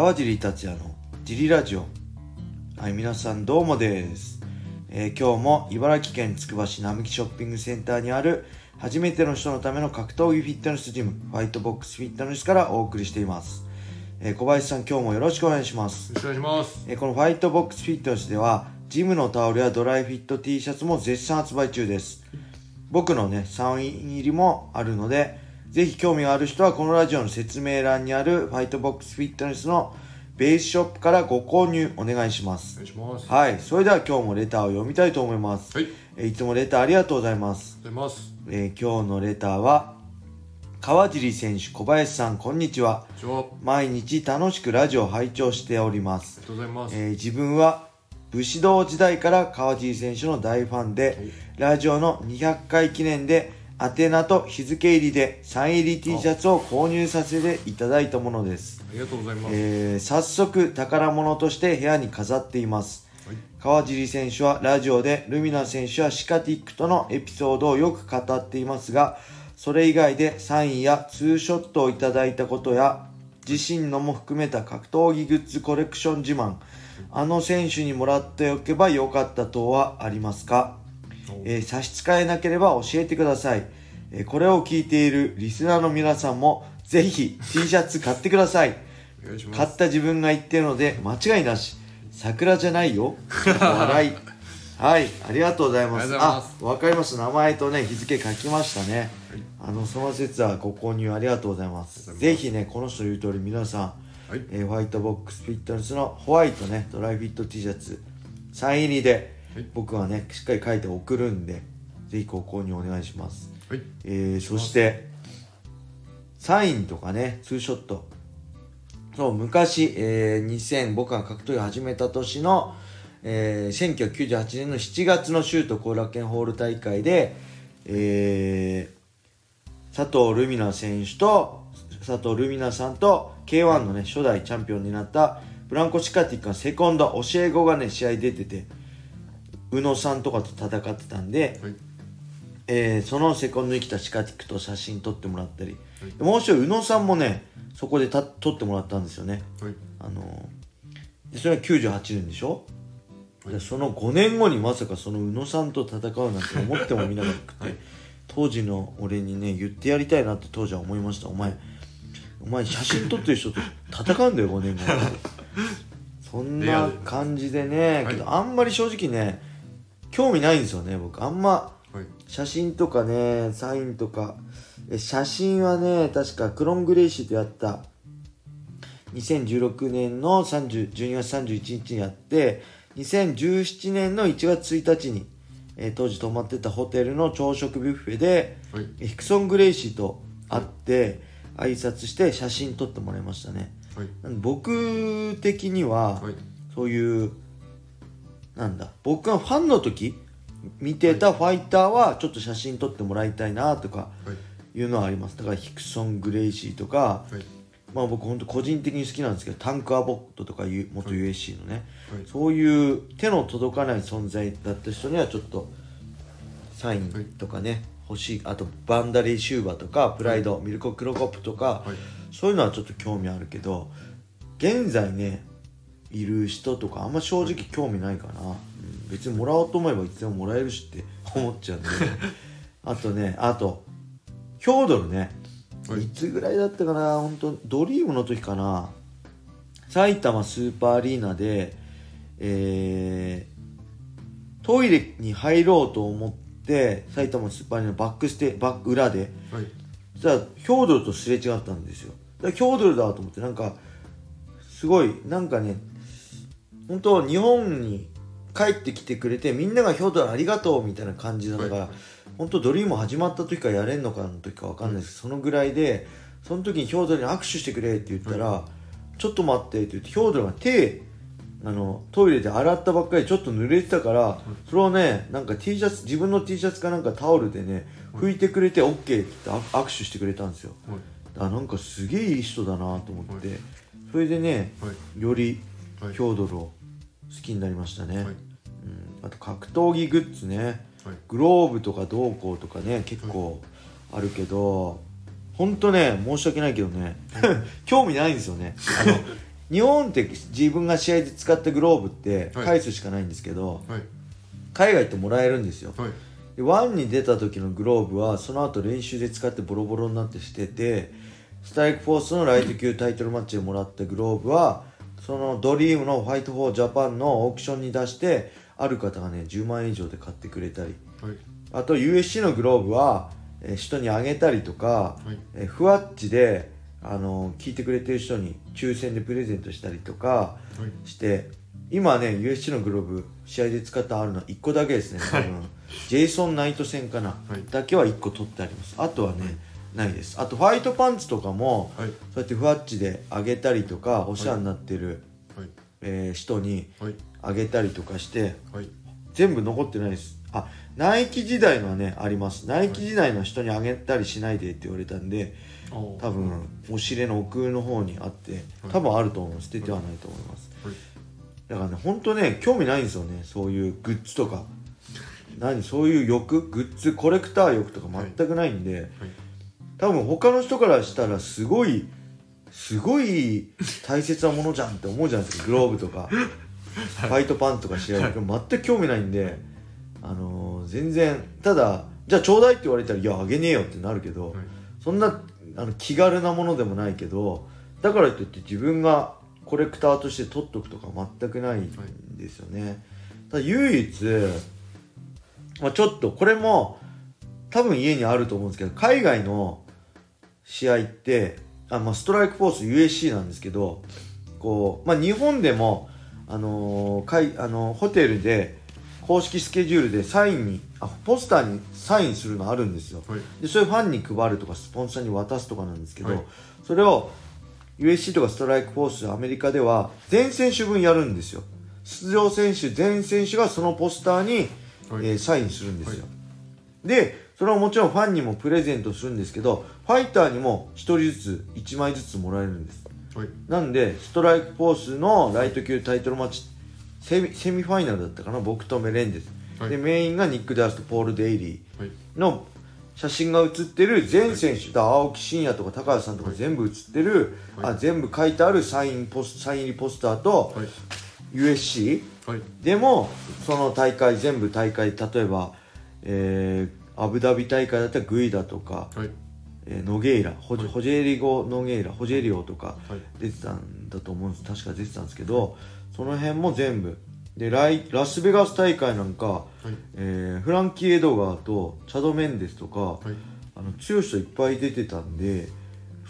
川尻達也のジリラジオ。はい皆さんどうもです、えー今日も茨城県つくば市並木ショッピングセンターにある初めての人のための格闘技フィットネスジムファイトボックスフィットネスからお送りしています、えー小林さん今日もよろしくお願いします。よろしくお願いします。えーこのファイトボックスフィットネスではジムのタオルやドライフィット T シャツも絶賛発売中です。僕のねサイン入りもあるのでぜひ興味がある人はこのラジオの説明欄にあるファイトボックスフィットネスのベースショップからご購入お願いしますお願いします。はいそれでは今日もレターを読みたいと思います、はい。えーいつもレターありがとうございます、がとうございます。えー今日のレターは川尻選手小林さんこんにちは毎日楽しくラジオを拝聴しておりますりがとうございます。えー自分は武士道時代から川尻選手の大ファンで、ラジオの200回記念で宛名と日付入りでサイン入り T シャツを購入させていただいたものです、ありがとうございます。えー早速宝物として部屋に飾っています。はい。川尻選手はラジオでルミナ選手やシカティックとのエピソードをよく語っていますがそれ以外でサインやツーショットをいただいたことや自身のも含めた格闘技グッズコレクション自慢あの選手にもらっておけばよかった等はありますか、えー差し支えなければ教えてください、えーこれを聞いているリスナーの皆さんもぜひ T シャツ買ってください。買った自分が言ってるので間違いなし。桜じゃないよ。笑い。はい。ありがとうございます。あわかります名前とね日付書きましたね、あのその説はご購入ありがとうございます。ありがとうございます。ぜひねこの人言う通り皆さん、はい。えーホワイトボックスフィットネスのホワイトねドライフィット T シャツサイン入りで、はい。僕はねしっかり書いて送るんでぜひご購入お願いしますはい。えーそしてサインとかねツーショットそう昔、えー2000僕が格闘技を始めた年の、えー1998年の7月の州都後楽園ホール大会で、えー佐藤ルミナ選手と佐藤ルミナさんと K1 のね初代チャンピオンになったブランコ・シカティックのセコンド教え子がね試合出てて宇野さんとかと戦ってたんで、はい。えーそのセコンドに来たシカティックと写真撮ってもらったり、もう一人宇野さんもねそこでた撮ってもらったんですよね。はい。あのそれは98年でしょ、でその5年後にまさかその宇野さんと戦うなんて思ってもみなかったくて、当時の俺にね言ってやりたいなって当時は思いました。お前お前写真撮ってる人と戦うんだよ5年後。そんな感じでね、はい。けどあんまり正直ね興味ないんですよね僕。あんまはい。写真とかねサインとかえ写真はね確かクロン・グレイシーとやった2016年の30 12月31日にやって2017年の1月1日に、えー当時泊まってたホテルの朝食ビュッフェで、はい。えヒクソン・グレイシーと会って挨拶して写真撮ってもらいましたねはい。僕的には、はい。そういうなんだ僕がファンの時見てたファイターはちょっと写真撮ってもらいたいなとかはい。いうのはありますだからヒクソン・グレイシーとか、はい。まあ僕本当個人的に好きなんですけどタンク・アボットとかいう元 USC のね、はい。そういう手の届かない存在だった人にはちょっとサインとかね、欲しいあとバンダリー・シューバーとかプライド、ミルコ・クロコップとか、はい。そういうのはちょっと興味あるけど現在ねいる人とかあんま正直興味ないかな、うん別にもらおうと思えばいつでももらえるしって思っちゃうんで。あとねあとヒョードルね、はい。い、つぐらいだったかな？本当ドリームの時かな。埼玉スーパーアリーナでえートイレに入ろうと思って埼玉スーパーアリーナのバックステバック裏で。はい。そしたらヒョードルとすれ違ったんですよ。だからヒョードルだと思ってなんかすごいなんかね本当日本に帰ってきてくれてみんながヒョードルありがとうみたいな感じだから、はい。本当ドリーム始まった時からやれんのかの時かわかんないです。けど、そのぐらいでその時にヒョードルに握手してくれって言ったら、ちょっと待ってって言ってヒョードルが手あのトイレで洗ったばっかりちょっと濡れてたから、それをねなんか T シャツ自分の T シャツかなんかタオルでね拭いてくれて OK って言ってあ握手してくれたんですよ。はい。あなんかすげえいい人だなと思って、それでねはい。よりはい。ヒョードルを好きになりましたね、はい。うん、あと格闘技グッズね。はい。グローブとかどうこうとかね結構あるけど、ほんとね申し訳ないけどね 興味ないんですよね。あの 日本って自分が試合で使ったグローブってはい。返すしかないんですけど、はい。海外ってもらえるんですよ。はい。で ONE に出た時のグローブはその後練習で使ってボロボロになって捨てて Strikeforce のライト級タイトルマッチでもらったグローブはその DREAM の Fight for Japan のオークションに出してある方がね10万円以上で買ってくれたり。はい。あと USC のグローブは、えー人にあげたりとか、はい。えーふわっちで、あのー聞いてくれてる人に抽選でプレゼントしたりとかはい。して今ね USC のグローブ試合で使ったあるのは1個だけですね多分、ジェイソン・ナイト戦かな、はい。だけは1個取ってあります。あとはね、ないです。あとファイトパンツとかも、はい。そうやってふわっちであげたりとかお世話になってる、はい。えー人にはい。あげたりとかしてはい。全部残ってないです。あナイキ時代のはねあります。ナイキ時代の人にあげたりしないでって言われたんで多多分押し入れの奥の方にあって多分あると思う。捨ててはないと思います。はい。だからね本当ね興味ないんですよね。そういうグッズとか。何？そういう欲？グッズ？コレクター欲とか全くないんで、はい多分他の人からしたらすごいすごい大切なものじゃんって思うじゃないですかグローブとか、ファイトパンとか試合全く興味ないんで、あのー全然ただじゃあちょうだいって言われたらいやあげねえよってなるけど、はい。そんなあの気軽なものでもないけどだからといって自分がコレクターとして取っとくとか全くないんですよね、ただ唯一、まあ、ちょっとこれも多分家にあると思うんですけど海外の試合ってあ、まあ、ストライクフォース USC なんですけどこう、まあ、日本でも、あのーかいあのーホテルで公式スケジュールでサインにあポスターにサインするのあるんですよ。はい。でそれファンに配るとかスポンサーに渡すとかなんですけど、はい。それを USC とかストライクフォースアメリカでは全選手分やるんですよ。出場選手全選手がそのポスターに、はい。えーサインするんですよ、でそれはもちろんファンにもプレゼントするんですけどファイターにも1人ずつ1枚ずつもらえるんです。はい。なんでストライクフォースのライト級タイトルマッチセミセミファイナルだったかな？僕とメレンデス、はい。でメインがニック・ダースとポール・デイリー。はい。の写真が写ってる全選手、だ青木真也とか高橋さんとか全部写ってる、はい。あ全部書いてあるサインポスサイン入りポスターと、はい。USC はい。でもその大会全部大会例えば、えーアブダビ大会だったらグイダとか、はい。えーノゲイラホジ,、はい。ホジェリゴ・ノゲイラホジェリオとかはい。出てたんだと思うんです。確か出てたんですけどその辺も全部。でライラスベガス大会なんか、はい。えーフランキー・エドガーとチャド・メンデスとか、はい。あの強い人いっぱい出てたんで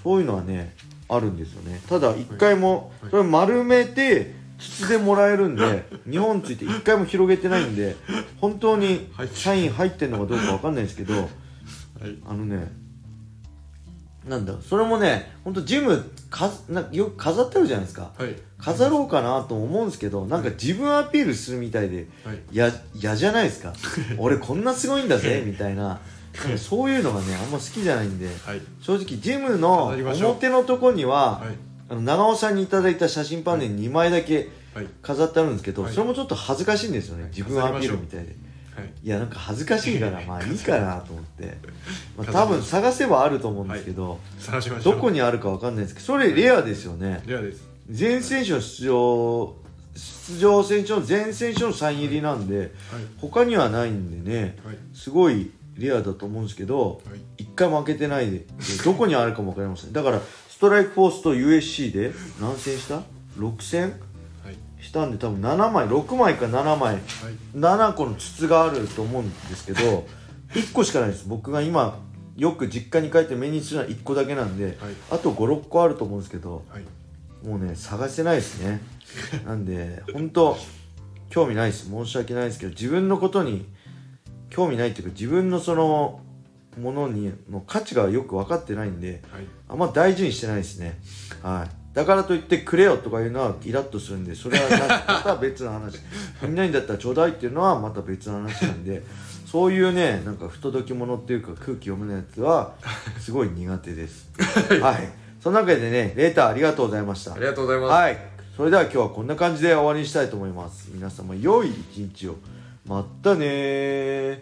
そういうのはねあるんですよね。ただ一回も、はい。それ丸めて筒でもらえるんで日本ついて一回も広げてないんで本当にはいサイン入ってんのかどうかわかんないですけどはい。あのねなんだそれもね本当ジムかなよく飾ってあるじゃないですか。はい。飾ろうかなと思うんですけどなんか自分アピールするみたいではい。や嫌じゃないですか。俺こんなすごいんだぜみたいな。そういうのがねあんま好きじゃないんではい。正直ジムの表のとこには、はいあの長尾さんにいただいた写真パネル2枚だけはい。飾ってあるんですけど、はい。それもちょっと恥ずかしいんですよね、自分アピールみたいで。はい。いやなんか恥ずかしいから まあいいかなと思って、まあ、多分探せばあると思うんですけど、探しましょうどこにあるかわかんないですけどそれレアですよね。レアです。全選手の出場出場選手の全選手のサイン入りなんではい。他にはないんでねはい。すごいレアだと思うんですけどはい。一回も開けてないででどこにあるかも分かりません。だからストライクフォースと USC で何戦した ?6 戦？はい。したんで多分7枚6枚か7枚。はい。7個の筒があると思うんですけど1個しかないです。僕が今よく実家に帰って目にするのは1個だけなんで、はい。あと56個あると思うんですけどはい。もうね探せないですね。なんで本当興味ないです。申し訳ないですけど自分のことに興味ないっていうか自分のそのものにの価値がよく分かってないんではい。あんま大事にしてないですね。はい。だからといってくれよとかいうのはイラッとするんでそれはなまた別の話。みんなにだったらちょうだいっていうのはまた別の話なんでそういうねなんか不届き者っていうか空気読めないやつはすごい苦手です。はい。その中でねレーターありがとうございました。ありがとうございます。はい。それでは今日はこんな感じで終わりにしたいと思います。皆様良い一日を。またねー